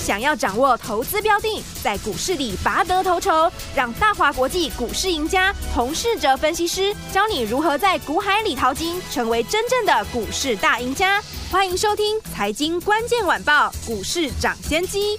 想要掌握投资标的，在股市里拔得头筹，让大华国际股市赢家洪世哲分析师教你如何在股海里淘金，成为真正的股市大赢家。欢迎收听《财经关键晚报》，股市涨先机。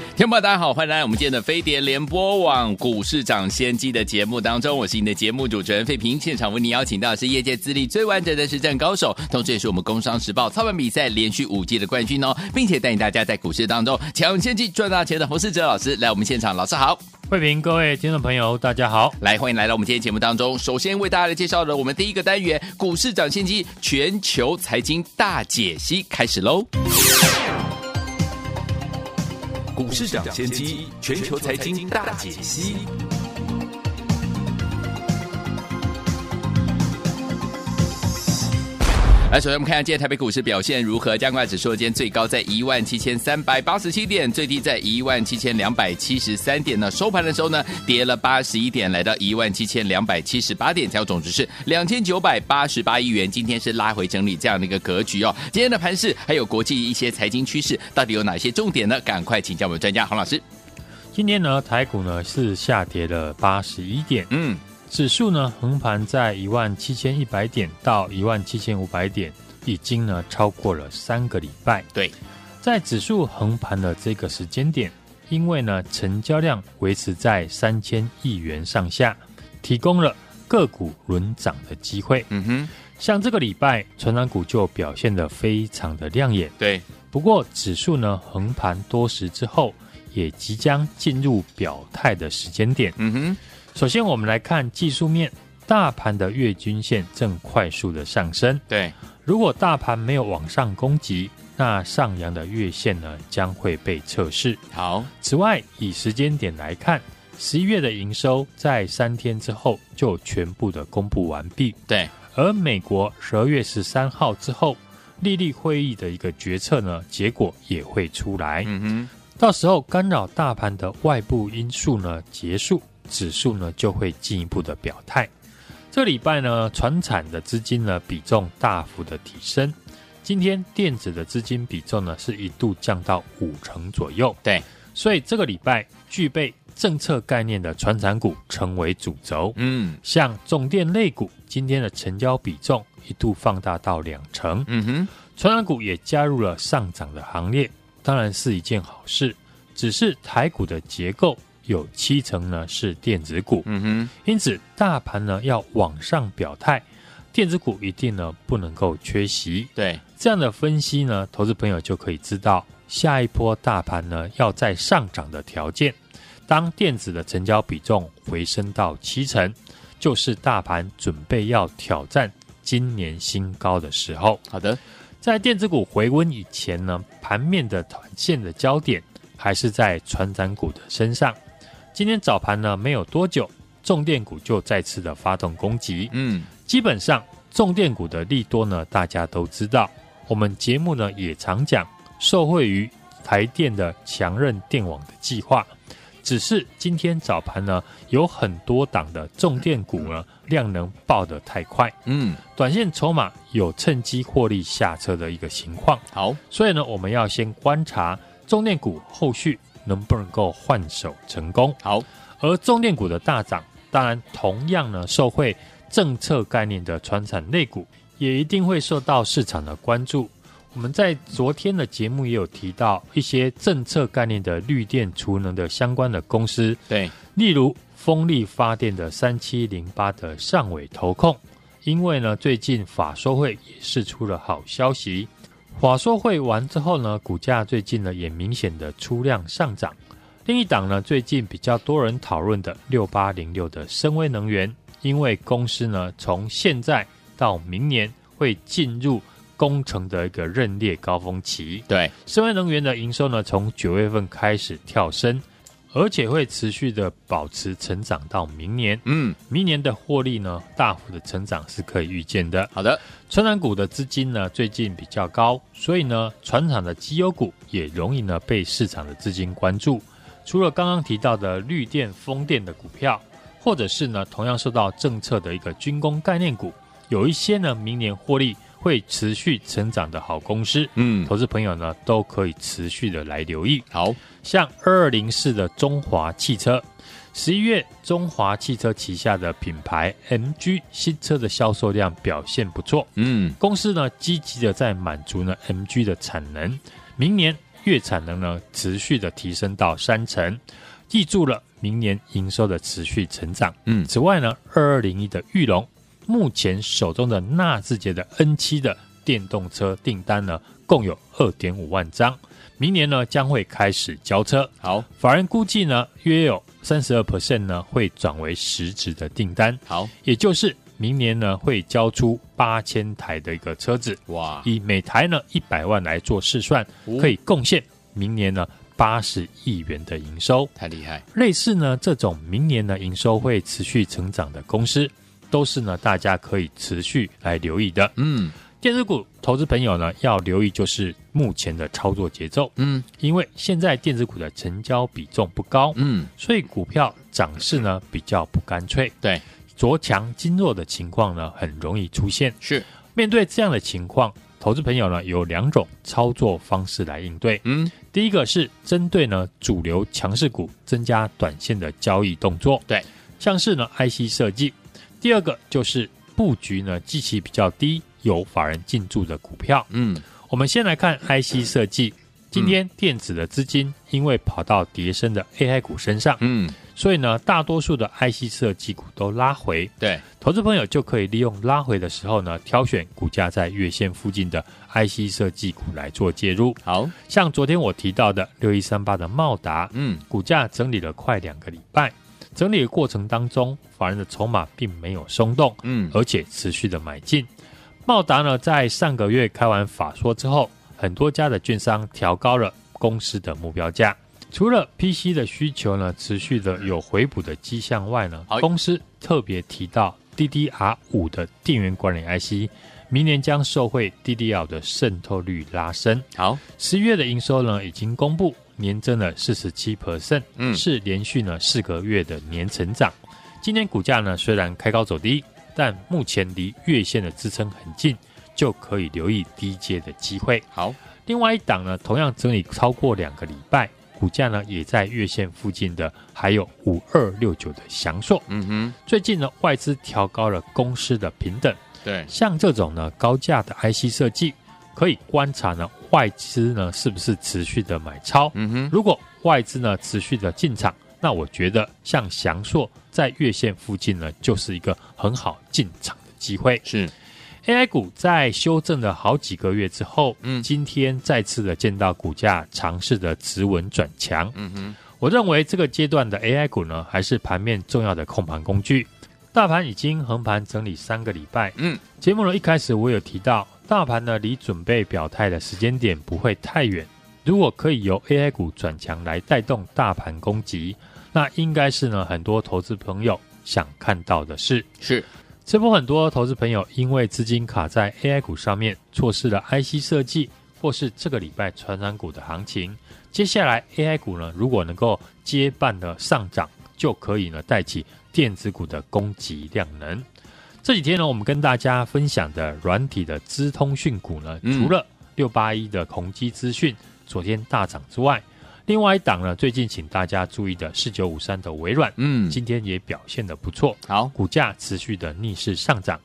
听众朋友，大家好，欢迎来到我们今天的飞碟联播网股市涨先机的节目当中，我是你的节目主持人费平。现场为你邀请到的是业界资历最完整的实战高手，同时也是我们工商时报操盘比赛连续五届的冠军哦，并且带领大家在股市当中抢先机赚大钱的洪世哲老师来我们现场，老师好，慧平，各位听众朋友大家好，来欢迎来到我们今天节目当中，首先为大家来介绍的我们第一个单元股市涨先机全球财经大解析开始喽，股市涨先机全球财经大解析。来，首先我们看看今天台北股市表现如何。加权指数今天最高在一万七千三百八十七点，最低在一万七千两百七十三点呢。收盘的时候呢，跌了八十一点，来到一万七千两百七十八点，成交总值是两千九百八十八亿元。今天是拉回整理这样的一个格局哦。今天的盘市还有国际一些财经趋势，到底有哪些重点呢？赶快请教我们专家洪老师。今天呢，台股呢是下跌了八十一点，嗯。指数呢横盘在一万七千一百点到一万七千五百点，已经呢超过了三个礼拜。对，在指数横盘的这个时间点，因为呢成交量维持在三千亿元上下，提供了个股轮涨的机会。嗯哼，像这个礼拜，成长股就表现得非常的亮眼。对，不过指数呢横盘多时之后，也即将进入表态的时间点。嗯哼。首先，我们来看技术面，大盘的月均线正快速的上升。对，如果大盘没有往上攻击，那上扬的月线呢将会被测试。好，此外，以时间点来看，十一月的营收在三天之后就全部的公布完毕。对，而美国十二月十三号之后利率会议的一个决策呢，结果也会出来。嗯哼，到时候干扰大盘的外部因素呢结束。指数呢就会进一步的表态。这礼拜呢，船产的资金呢比重大幅的提升。今天电子的资金比重呢是一度降到五成左右。对，所以这个礼拜具备政策概念的船产股成为主轴。嗯，像重电类股今天的成交比重一度放大到两成。嗯哼，船产股也加入了上涨的行列，当然是一件好事。只是台股的结构。有七成呢是电子股，嗯哼，因此大盘呢要往上表态，电子股一定呢不能够缺席。对，这样的分析呢，投资朋友就可以知道下一波大盘呢要再上涨的条件。当电子的成交比重回升到七成，就是大盘准备要挑战今年新高的时候。好的，在电子股回温以前呢，盘面的短线的焦点还是在传产股的身上。今天早盘呢，没有多久，重电股就再次的发动攻击。嗯，基本上重电股的利多呢，大家都知道。我们节目呢也常讲，受惠于台电的强韧电网的计划。只是今天早盘呢，有很多档的重电股呢，量能爆得太快。嗯，短线筹码有趁机获利下车的一个情况。好，所以呢，我们要先观察重电股后续。能不能够换手成功？好，而中电股的大涨，当然同样呢，受惠政策概念的传产类股，也一定会受到市场的关注。我们在昨天的节目也有提到一些政策概念的绿电储能的相关的公司，对，例如风力发电的三七零八的上尾投控，因为呢，最近法说会也释出了好消息。法说会完之后呢，股价最近呢也明显的出量上涨。另一档呢，最近比较多人讨论的六八零六的深威能源，因为公司呢从现在到明年会进入工程的一个认列高峰期。对，深威能源的营收呢从九月份开始跳升，而且会持续的保持成长到明年。嗯，明年的获利呢，大幅的成长是可以预见的。好的，传产股的资金呢，最近比较高，所以呢，船厂的绩优股也容易呢被市场的资金关注。除了刚刚提到的绿电、风电的股票，或者是呢同样受到政策的一个军工概念股，有一些呢明年获利会持续成长的好公司，嗯，投资朋友呢都可以持续的来留意。好，像二二零四的中华汽车，十一月中华汽车旗下的品牌 MG 新车的销售量表现不错，嗯，公司呢积极的在满足呢 MG 的产能，明年月产能呢持续的提升到三成，记住了明年营收的持续成长。嗯，此外呢，二二零一的裕隆。目前手中的纳智捷的 N 七的电动车订单呢，共有二点五万张，明年呢将会开始交车。好，法人估计呢，约有三十二 percent 呢会转为实质的订单。好，也就是明年呢会交出八千台的一个车子。哇，以每台呢一百万来做试算，可以贡献明年呢八十亿元的营收。太厉害！类似呢这种明年呢营收会持续成长的公司。都是呢，大家可以持续来留意的。嗯，电子股投资朋友呢，要留意就是目前的操作节奏。嗯，因为现在电子股的成交比重不高，嗯，所以股票涨势呢比较不干脆。对，着强经弱的情况呢，很容易出现。是，面对这样的情况，投资朋友呢有两种操作方式来应对。嗯，第一个是针对呢主流强势股增加短线的交易动作。对，像是呢 IC 设计。第二个就是布局呢，基期比较低、有法人进驻的股票。嗯，我们先来看 IC 设计。今天电子的资金因为跑到叠升的 AI 股身上，嗯，所以呢，大多数的 IC 设计股都拉回。对，投资朋友就可以利用拉回的时候呢，挑选股价在月线附近的 IC 设计股来做介入。好，像昨天我提到的六一三八的茂达，嗯，股价整理了快两个礼拜。整理的过程当中，法人的筹码并没有松动，嗯，而且持续的买进。茂达呢，在上个月开完法说之后，很多家的券商调高了公司的目标价。除了 PC 的需求呢，持续的有回补的迹象外呢，公司特别提到 DDR 五的电源管理 IC，明年将受惠 DDR 的渗透率拉升。好，十月的营收呢，已经公布。年增了四十七 percent，嗯，是连续呢四个月的年成长。今天股价呢虽然开高走低，但目前离月线的支撑很近，就可以留意低阶的机会。好，另外一档呢，同样整理超过两个礼拜，股价呢也在月线附近的，还有五二六九的翔硕。嗯哼，最近呢外资调高了公司的平等，对，像这种呢高价的 IC 设计。可以观察呢，外资呢是不是持续的买超？嗯哼，如果外资呢持续的进场，那我觉得像祥硕在月线附近呢，就是一个很好进场的机会。是 AI 股在修正了好几个月之后，嗯，今天再次的见到股价尝试的止稳转强。嗯哼，我认为这个阶段的 AI 股呢，还是盘面重要的控盘工具。大盘已经横盘整理三个礼拜。嗯，节目呢一开始我有提到。大盘呢，离准备表态的时间点不会太远。如果可以由 AI 股转强来带动大盘攻击，那应该是呢很多投资朋友想看到的事。是，这波很多投资朋友因为资金卡在 AI 股上面，错失了 IC 设计或是这个礼拜传染股的行情。接下来 AI 股呢，如果能够接棒的上涨，就可以呢带起电子股的攻击量能。这几天呢，我们跟大家分享的软体的资通讯股呢，除了六八一的宏基资讯昨天大涨之外，另外一档呢，最近请大家注意的四九五三的微软，嗯，今天也表现的不错，好，股价持续的逆势上涨，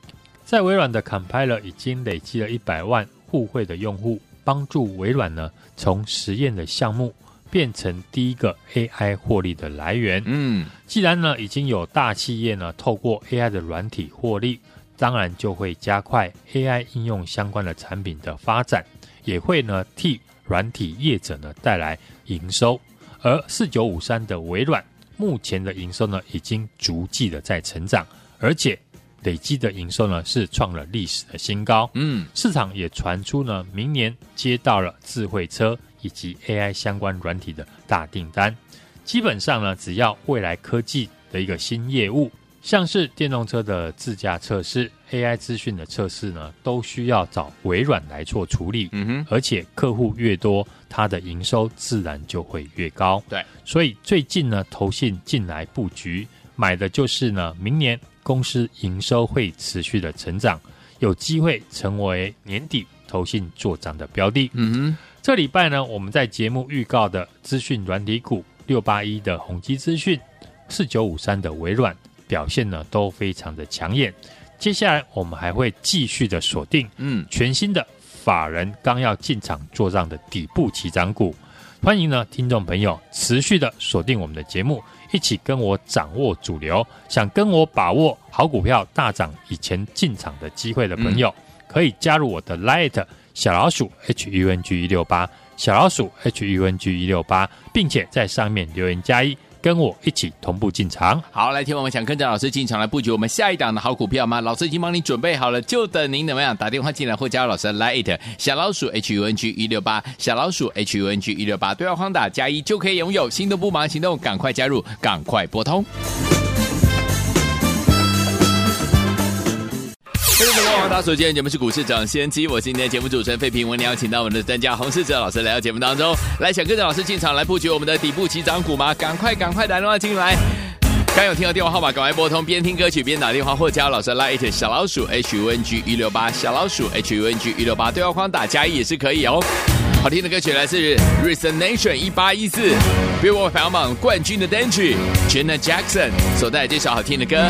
在微软的 Compiler 已经累积了一百万互惠的用户，帮助微软呢从实验的项目。变成第一个 AI 获利的来源。嗯，既然呢已经有大企业呢透过 AI 的软体获利，当然就会加快 AI 应用相关的产品的发展，也会呢替软体业者呢带来营收。而四九五三的微软目前的营收呢已经逐季的在成长，而且累积的营收呢是创了历史的新高。嗯，市场也传出呢明年接到了智慧车。以及 AI 相关软体的大订单，基本上呢，只要未来科技的一个新业务，像是电动车的自驾测试、AI 资讯的测试呢，都需要找微软来做处理。嗯哼，而且客户越多，它的营收自然就会越高。对，所以最近呢，投信进来布局，买的就是呢，明年公司营收会持续的成长，有机会成为年底投信做涨的标的。嗯哼，这礼拜呢，我们在节目预告的资讯软体股。六八一的宏基资讯，四九五三的微软表现呢都非常的抢眼。接下来我们还会继续的锁定，嗯，全新的法人刚要进场做账的底部起涨股。欢迎呢听众朋友持续的锁定我们的节目，一起跟我掌握主流。想跟我把握好股票大涨以前进场的机会的朋友，嗯、可以加入我的 Light 小老鼠 H U N G 一六八。小老鼠 H U N G 一六八，并且在上面留言加一，跟我一起同步进场。好，来听我们想跟着老师进场来布局我们下一档的好股票吗？老师已经帮你准备好了，就等您怎么样打电话进来或加入老师的 Line 小老鼠 H U N G 一六八，小老鼠 H U N G 一六八，对话框打加一就可以拥有。心动不忙行动，赶快加入，赶快拨通。各位朋友，大家好，今天节目是股市涨先机，我是今天的节目主持人费平，我们邀请到我们的专家洪世哲老师来到节目当中，来想跟着老师进场来布局我们的底部起涨股吗？赶快赶快打电话进来，刚有听到电话号码，赶快拨通，边听歌曲边打电话或加老师拉 it 小老鼠 H U N G 一六八，小老鼠 H U N G 一六八，对话框打加一也是可以哦。好听的歌曲来自 Resonation 一八一四，Billboard 排行榜冠军的单曲，Jenna Jackson 所带来这首好听的歌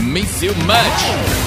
，Miss You Much。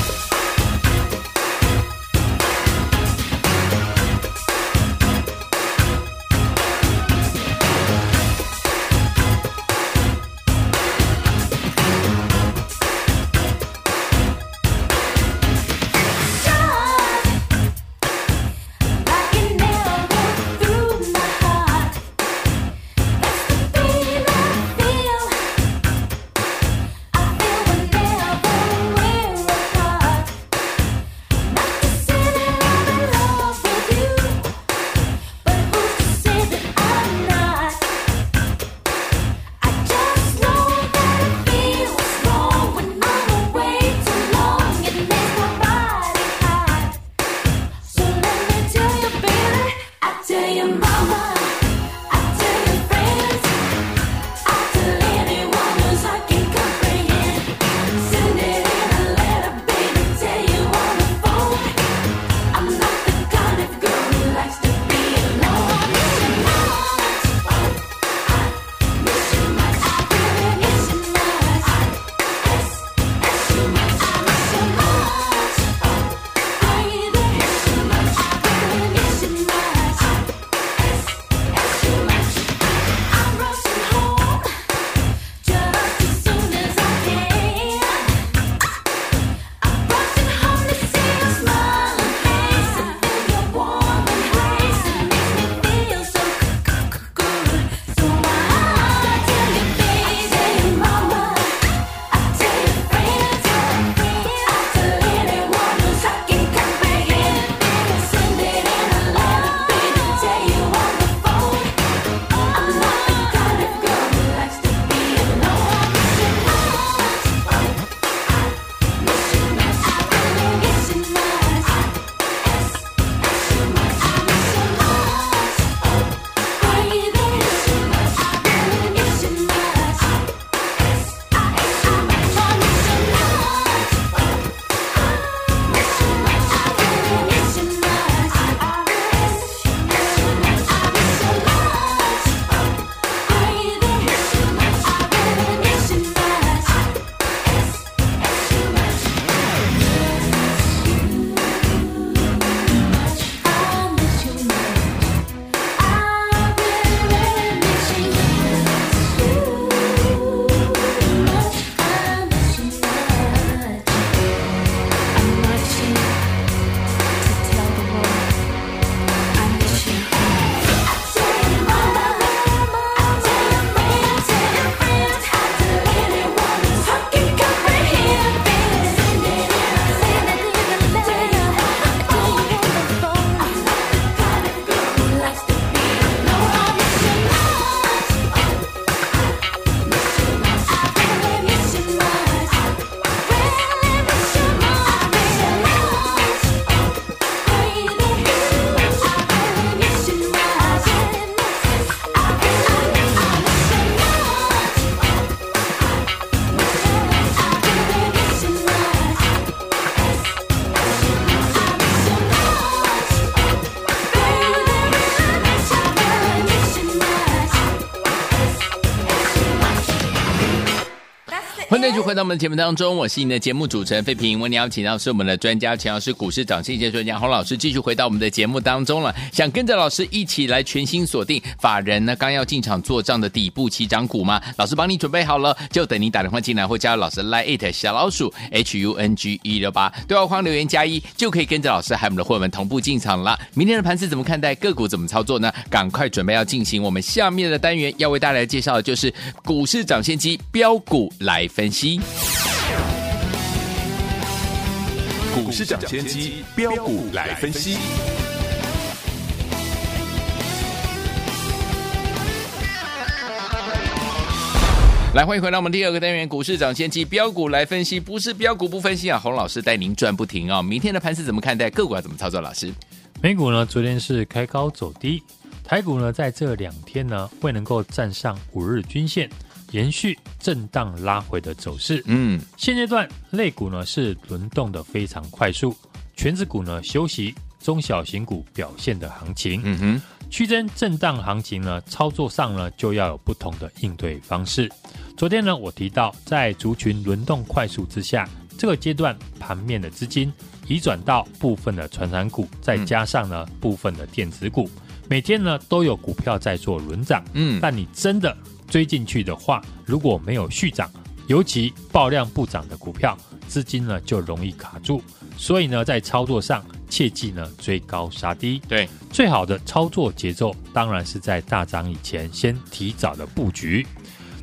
回到我们的节目当中，我是你的节目主持人费平。为你邀请到是我们的专家钱老师，股市涨先机专家洪老师，继续回到我们的节目当中了。想跟着老师一起来全新锁定法人呢刚要进场做账的底部起涨股吗？老师帮你准备好了，就等你打电话进来或加入老师 Line it 小老鼠 H U N G 一六八对话框留言加一，就可以跟着老师还有我们的会员同步进场了。明天的盘势怎么看待？个股怎么操作呢？赶快准备要进行我们下面的单元，要为大家介绍的就是股市涨先机标股来分析。股市涨先机标股来分析。来，欢迎回到我们第二个单元，股市涨先机标股来分析，不是标股不分析啊！洪老师带您赚不停啊、哦！明天的盘是怎么看待？个股要怎么操作？老师，美股呢？昨天是开高走低，台股呢在这两天呢未能够站上五日均线。延续震荡拉回的走势，嗯，现阶段类股呢是轮动的非常快速，权值股呢休息，中小型股表现的行情，嗯哼，区间震荡行情呢操作上呢就要有不同的应对方式。昨天呢我提到，在族群轮动快速之下，这个阶段盘面的资金移转到部分的传产股，再加上呢部分的电子股，每天呢都有股票在做轮涨，嗯，但你真的。追进去的话，如果没有续涨，尤其爆量不涨的股票，资金呢就容易卡住。所以呢，在操作上切记呢追高杀低。对，最好的操作节奏当然是在大涨以前先提早的布局。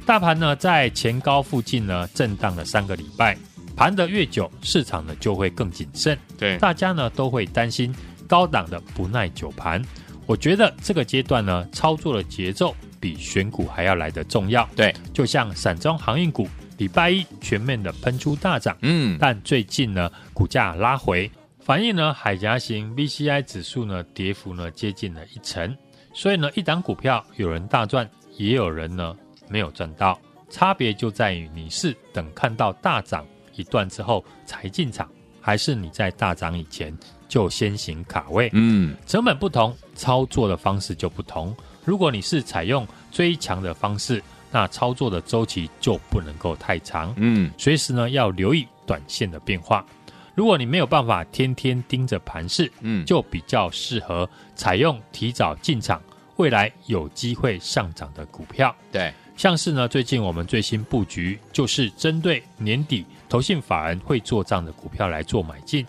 大盘呢在前高附近呢震荡了三个礼拜，盘得越久，市场呢就会更谨慎。对，大家呢都会担心高档的不耐久盘。我觉得这个阶段呢操作的节奏。比选股还要来得重要。对，就像散装航运股，礼拜一全面的喷出大涨，嗯，但最近呢，股价拉回，反映呢海峡型 VCI 指数呢跌幅呢接近了一成，所以呢，一档股票有人大赚，也有人呢没有赚到，差别就在于你是等看到大涨一段之后才进场，还是你在大涨以前就先行卡位，嗯，成本不同，操作的方式就不同。如果你是采用追强的方式，那操作的周期就不能够太长，嗯，随时呢要留意短线的变化。如果你没有办法天天盯着盘势，嗯，就比较适合采用提早进场，未来有机会上涨的股票。对，像是呢最近我们最新布局就是针对年底投信法人会做账的股票来做买进。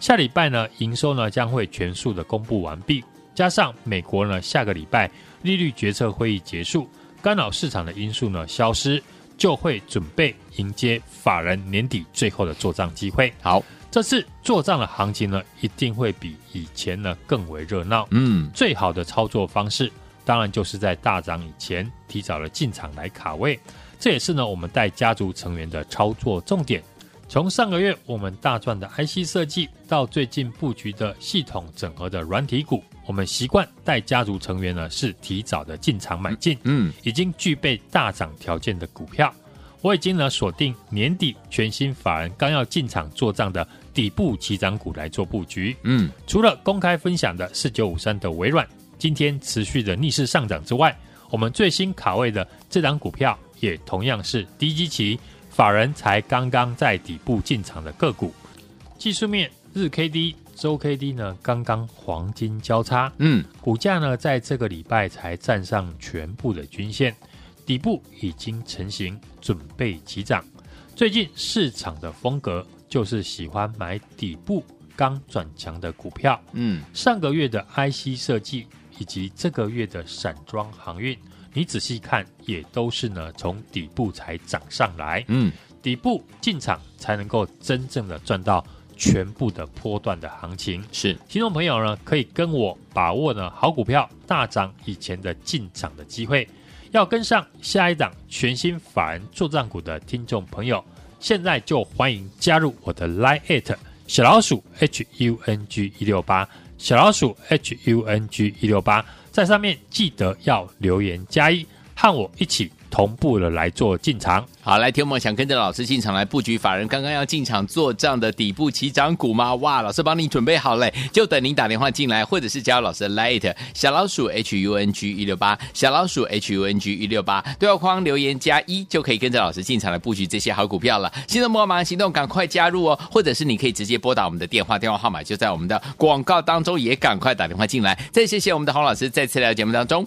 下礼拜呢营收呢将会全数的公布完毕，加上美国呢下个礼拜。利率决策会议结束，干扰市场的因素呢消失，就会准备迎接法人年底最后的做账机会。好，这次做账的行情呢，一定会比以前呢更为热闹。嗯，最好的操作方式，当然就是在大涨以前提早了进场来卡位。这也是呢我们带家族成员的操作重点。从上个月我们大赚的 IC 设计，到最近布局的系统整合的软体股。我们习惯带家族成员呢，是提早的进场买进，嗯，已经具备大涨条件的股票，我已经呢锁定年底全新法人刚要进场做账的底部起涨股来做布局，嗯，除了公开分享的四九五三的微软今天持续的逆势上涨之外，我们最新卡位的这档股票也同样是低基期法人才刚刚在底部进场的个股，技术面日 K D。周 K D 呢，刚刚黄金交叉，嗯，股价呢，在这个礼拜才站上全部的均线，底部已经成型，准备起涨。最近市场的风格就是喜欢买底部刚转强的股票，嗯，上个月的 IC 设计以及这个月的散装航运，你仔细看也都是呢从底部才涨上来，嗯，底部进场才能够真正的赚到。全部的波段的行情。是，听众朋友呢，可以跟我把握呢好股票大涨以前的进场的机会，要跟上下一档全新法人作帐股的听众朋友，现在就欢迎加入我的 Line@ 小老鼠 H U N G 一六八小老鼠 H U N G 一六八，在上面记得要留言加一，和我一起同步的来做进场。好，来，听我们想跟着老师进场来布局，法人刚刚要进场做账的底部起涨股吗？哇，老师帮你准备好嘞，就等您打电话进来，或者是加入老师的 Light 小老鼠 H U N G 一六八，小老鼠 H U N G 一六八，对话框留言加一就可以跟着老师进场来布局这些好股票了。心动不忙行动，赶快加入哦，或者是你可以直接拨打我们的电话，电话号码就在我们的广告当中，也赶快打电话进来。再谢谢我们的洪老师，再次来到节目当中，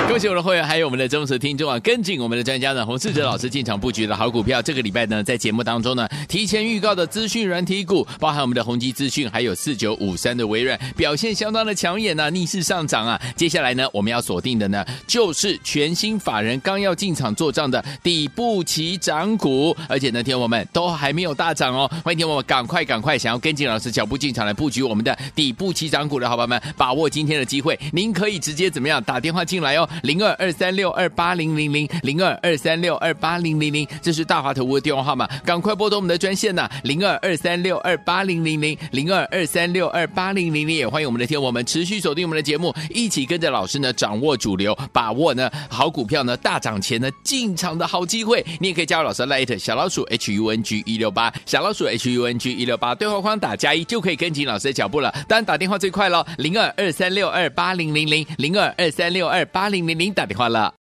恭喜我们的会员，还有我们的忠实听众啊！跟紧我们的专家呢，洪世哲老师进场布局的好股票。这个礼拜呢，在节目当中呢，提前预告的资讯软体股，包含我们的宏基资讯，还有四九五三的微软，表现相当的抢眼啊，逆势上涨啊！接下来呢，我们要锁定的呢，就是全新法人刚要进场做账的底部起涨股，而且呢，听我们都还没有大涨哦。欢迎听我们赶快赶快，想要跟紧老师脚步进场来布局我们的底部起涨股的好朋友们，把握今天的机会，您可以直接怎么样打电话进来哦。零二二三六二八零零零零二二三六二八零零零，这是大华投顾的电话号码，赶快拨通我们的专线呐、啊，零二二三六二八零零零零二二三六二八零零零，也欢迎我们的听我们持续锁定我们的节目，一起跟着老师呢掌握主流，把握呢好股票呢大涨前呢进场的好机会。你也可以加入老师的 Light 小老鼠 H U N G 一六八小老鼠 H U N G 一六八，对话框打加一就可以跟紧老师的脚步了。当然打电话最快喽，零二二三六二八零零零零二二三六二八零零零。您打电话了。